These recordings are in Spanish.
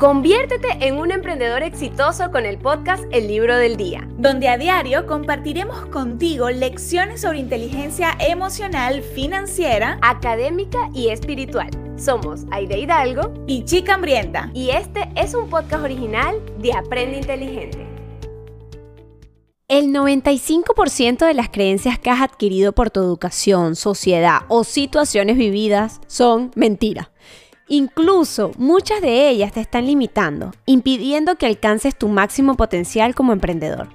Conviértete en un emprendedor exitoso con el podcast El Libro del Día, donde a diario compartiremos contigo lecciones sobre inteligencia emocional, financiera, académica y espiritual. Somos Aide Hidalgo y Chica Hambrienta. Y este es un podcast original de Aprende Inteligente. El 95% de las creencias que has adquirido por tu educación, sociedad o situaciones vividas son mentira. Incluso muchas de ellas te están limitando, impidiendo que alcances tu máximo potencial como emprendedor.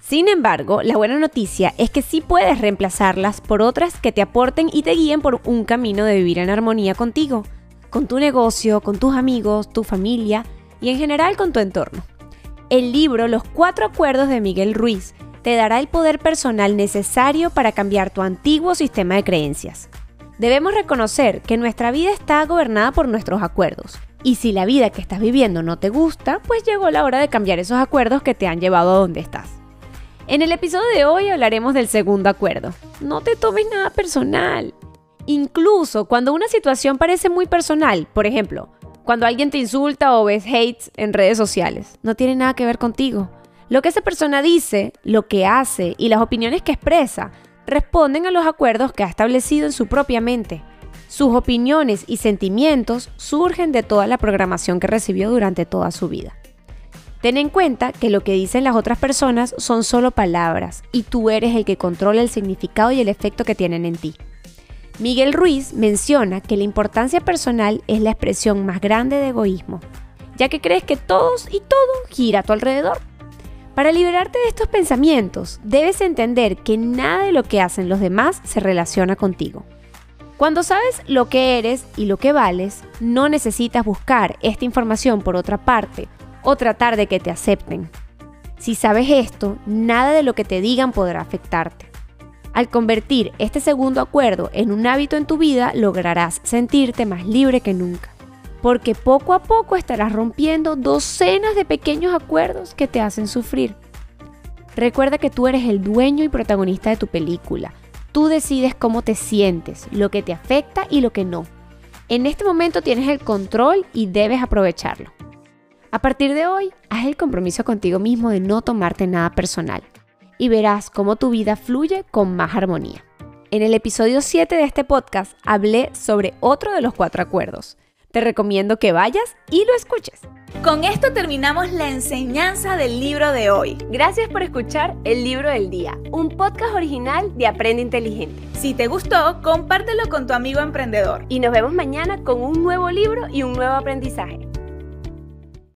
Sin embargo, la buena noticia es que sí puedes reemplazarlas por otras que te aporten y te guíen por un camino de vivir en armonía contigo, con tu negocio, con tus amigos, tu familia y en general con tu entorno. El libro Los Cuatro Acuerdos de Miguel Ruiz te dará el poder personal necesario para cambiar tu antiguo sistema de creencias. Debemos reconocer que nuestra vida está gobernada por nuestros acuerdos. Y si la vida que estás viviendo no te gusta, pues llegó la hora de cambiar esos acuerdos que te han llevado a donde estás. En el episodio de hoy hablaremos del segundo acuerdo. No te tomes nada personal. Incluso cuando una situación parece muy personal, por ejemplo, cuando alguien te insulta o ves hates en redes sociales, no tiene nada que ver contigo. Lo que esa persona dice, lo que hace y las opiniones que expresa responden a los acuerdos que ha establecido en su propia mente. Sus opiniones y sentimientos surgen de toda la programación que recibió durante toda su vida. Ten en cuenta que lo que dicen las otras personas son solo palabras y tú eres el que controla el significado y el efecto que tienen en ti. Miguel Ruiz menciona que la importancia personal es la expresión más grande de egoísmo, ya que crees que todos y todo gira a tu alrededor. Para liberarte de estos pensamientos, debes entender que nada de lo que hacen los demás se relaciona contigo. Cuando sabes lo que eres y lo que vales, no necesitas buscar esta información por otra parte o tratar de que te acepten. Si sabes esto, nada de lo que te digan podrá afectarte. Al convertir este segundo acuerdo en un hábito en tu vida, lograrás sentirte más libre que nunca porque poco a poco estarás rompiendo docenas de pequeños acuerdos que te hacen sufrir. Recuerda que tú eres el dueño y protagonista de tu película. Tú decides cómo te sientes, lo que te afecta y lo que no. En este momento tienes el control y debes aprovecharlo. A partir de hoy, haz el compromiso contigo mismo de no tomarte nada personal y verás cómo tu vida fluye con más armonía. En el episodio 7 de este podcast hablé sobre otro de los cuatro acuerdos, te recomiendo que vayas y lo escuches. Con esto terminamos la enseñanza del libro de hoy. Gracias por escuchar El Libro del Día, un podcast original de Aprende Inteligente. Si te gustó, compártelo con tu amigo emprendedor. Y nos vemos mañana con un nuevo libro y un nuevo aprendizaje.